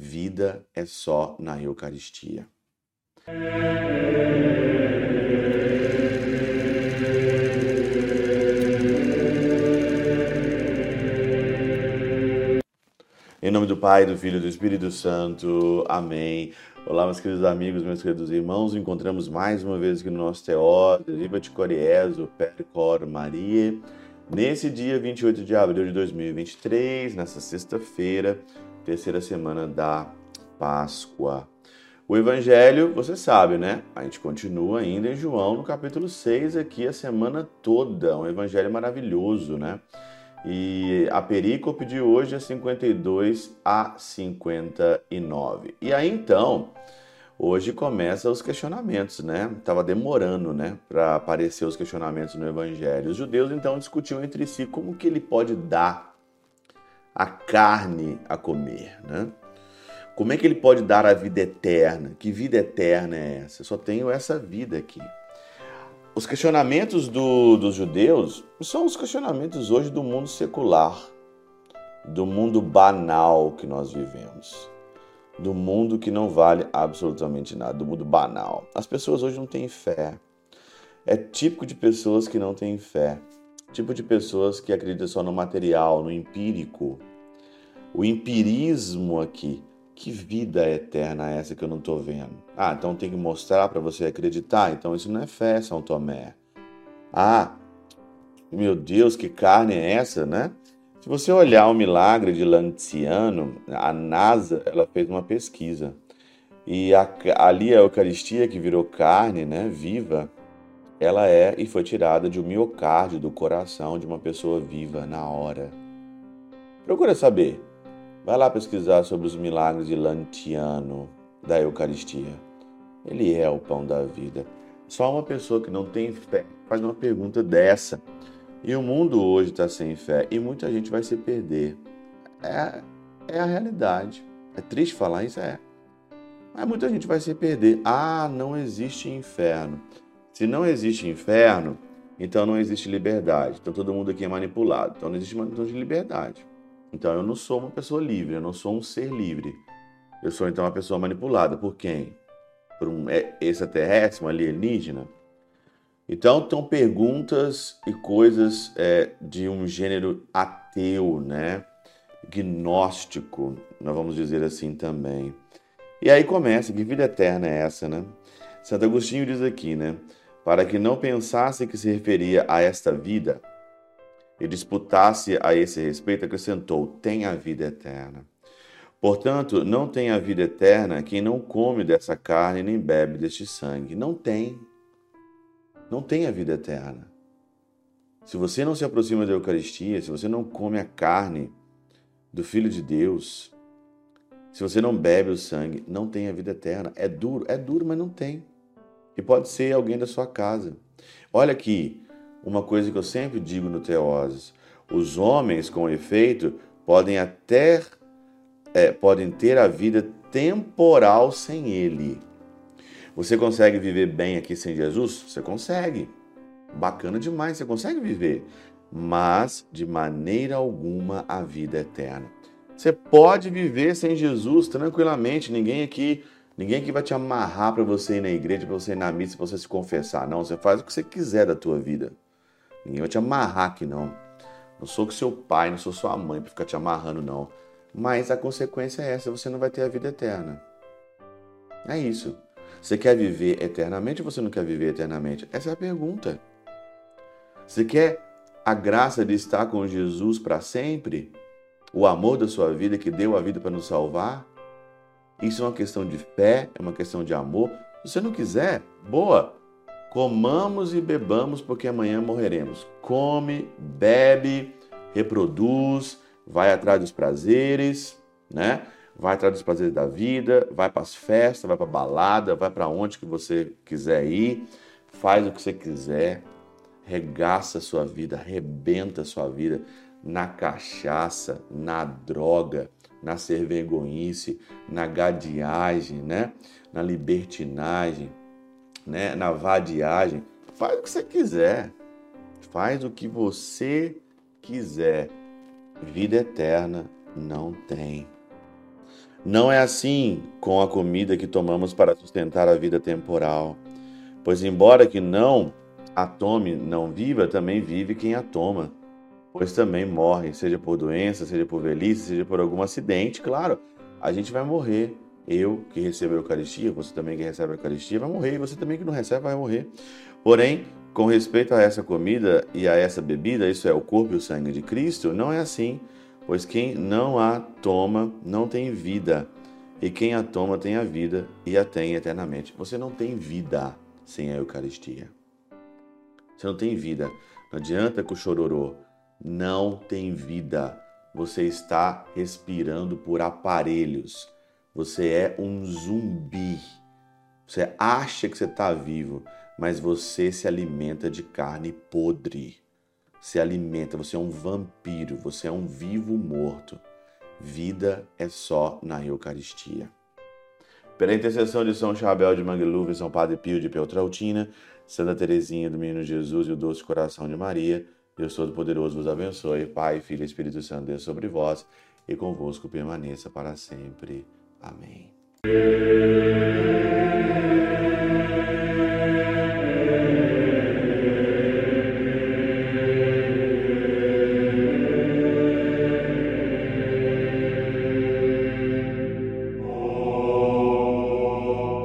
vida é só na Eucaristia. Em nome do Pai, do Filho e do Espírito Santo. Amém. Olá, meus queridos amigos, meus queridos irmãos. Encontramos mais uma vez aqui no nosso Teó, Viva de Coriezo, Percor Maria. Nesse dia 28 de abril de 2023, nessa sexta-feira, terceira semana da Páscoa. O Evangelho, você sabe, né? A gente continua ainda em João, no capítulo 6, aqui a semana toda. Um Evangelho maravilhoso, né? E a perícope de hoje é 52 a 59. E aí então, hoje começa os questionamentos, né? Tava demorando, né, para aparecer os questionamentos no evangelho. Os judeus então discutiam entre si como que ele pode dar a carne a comer, né? Como é que ele pode dar a vida eterna? Que vida eterna é essa? Eu só tenho essa vida aqui. Os questionamentos do, dos judeus são os questionamentos hoje do mundo secular, do mundo banal que nós vivemos, do mundo que não vale absolutamente nada, do mundo banal. As pessoas hoje não têm fé. É típico de pessoas que não têm fé, tipo de pessoas que acreditam só no material, no empírico. O empirismo aqui que vida eterna é essa que eu não estou vendo? Ah, então tem que mostrar para você acreditar. Então isso não é fé, São Tomé. Ah, meu Deus, que carne é essa, né? Se você olhar o milagre de Lanciano, a NASA ela fez uma pesquisa e a, ali a Eucaristia que virou carne, né, viva, ela é e foi tirada de um miocárdio do coração de uma pessoa viva na hora. Procura saber Vai lá pesquisar sobre os milagres de Lantiano da Eucaristia. Ele é o pão da vida. Só uma pessoa que não tem fé faz uma pergunta dessa. E o mundo hoje está sem fé e muita gente vai se perder. É, é a realidade. É triste falar isso, é. Mas muita gente vai se perder. Ah, não existe inferno. Se não existe inferno, então não existe liberdade. Então todo mundo aqui é manipulado. Então não existe manutenção de liberdade. Então eu não sou uma pessoa livre, eu não sou um ser livre. Eu sou então uma pessoa manipulada por quem? Por um extraterrestre, um alienígena? Então são perguntas e coisas é, de um gênero ateu, né? Gnóstico, nós vamos dizer assim também. E aí começa, que vida eterna é essa, né? Santo Agostinho diz aqui, né? Para que não pensasse que se referia a esta vida, e disputasse a esse respeito, acrescentou: tem a vida eterna. Portanto, não tem a vida eterna quem não come dessa carne nem bebe deste sangue. Não tem. Não tem a vida eterna. Se você não se aproxima da Eucaristia, se você não come a carne do Filho de Deus, se você não bebe o sangue, não tem a vida eterna. É duro, é duro, mas não tem. E pode ser alguém da sua casa. Olha aqui, uma coisa que eu sempre digo no Teoses: os homens, com efeito, podem até é, podem ter a vida temporal sem Ele. Você consegue viver bem aqui sem Jesus? Você consegue. Bacana demais, você consegue viver. Mas de maneira alguma a vida eterna. Você pode viver sem Jesus tranquilamente. Ninguém aqui, ninguém aqui vai te amarrar para você ir na igreja, para você ir na missa, para você se confessar. Não, você faz o que você quiser da tua vida. Ninguém vai te amarrar aqui, não. Não sou seu pai, não sou sua mãe para ficar te amarrando, não. Mas a consequência é essa: você não vai ter a vida eterna. É isso. Você quer viver eternamente ou você não quer viver eternamente? Essa é a pergunta. Você quer a graça de estar com Jesus para sempre? O amor da sua vida que deu a vida para nos salvar? Isso é uma questão de fé, é uma questão de amor. Se você não quiser, boa, Comamos e bebamos, porque amanhã morreremos. Come, bebe, reproduz, vai atrás dos prazeres, né? Vai atrás dos prazeres da vida, vai para as festas, vai para balada, vai para onde que você quiser ir, faz o que você quiser, regaça a sua vida, arrebenta a sua vida na cachaça, na droga, na cervegonhice, na gadiagem, né? Na libertinagem, né, na vadiagem, faz o que você quiser. Faz o que você quiser. Vida eterna não tem. Não é assim com a comida que tomamos para sustentar a vida temporal. Pois, embora que não a tome, não viva, também vive quem a toma. Pois também morre, seja por doença, seja por velhice, seja por algum acidente. Claro, a gente vai morrer. Eu que recebo a Eucaristia, você também que recebe a Eucaristia, vai morrer. E você também que não recebe, vai morrer. Porém, com respeito a essa comida e a essa bebida, isso é o corpo e o sangue de Cristo, não é assim pois quem não a toma não tem vida, e quem a toma tem a vida e a tem eternamente. Você não tem vida sem a Eucaristia. Você não tem vida. Não adianta com o chororô. Não tem vida. Você está respirando por aparelhos. Você é um zumbi. Você acha que você está vivo, mas você se alimenta de carne podre se alimenta, você é um vampiro, você é um vivo morto. Vida é só na Eucaristia. Pela intercessão de São Chabel de Mangluf, São Padre Pio de Peltrautina, Santa Teresinha do Menino Jesus e o Doce Coração de Maria, Deus Todo-Poderoso vos abençoe, Pai, Filho e Espírito Santo, Deus sobre vós e convosco permaneça para sempre. Amém.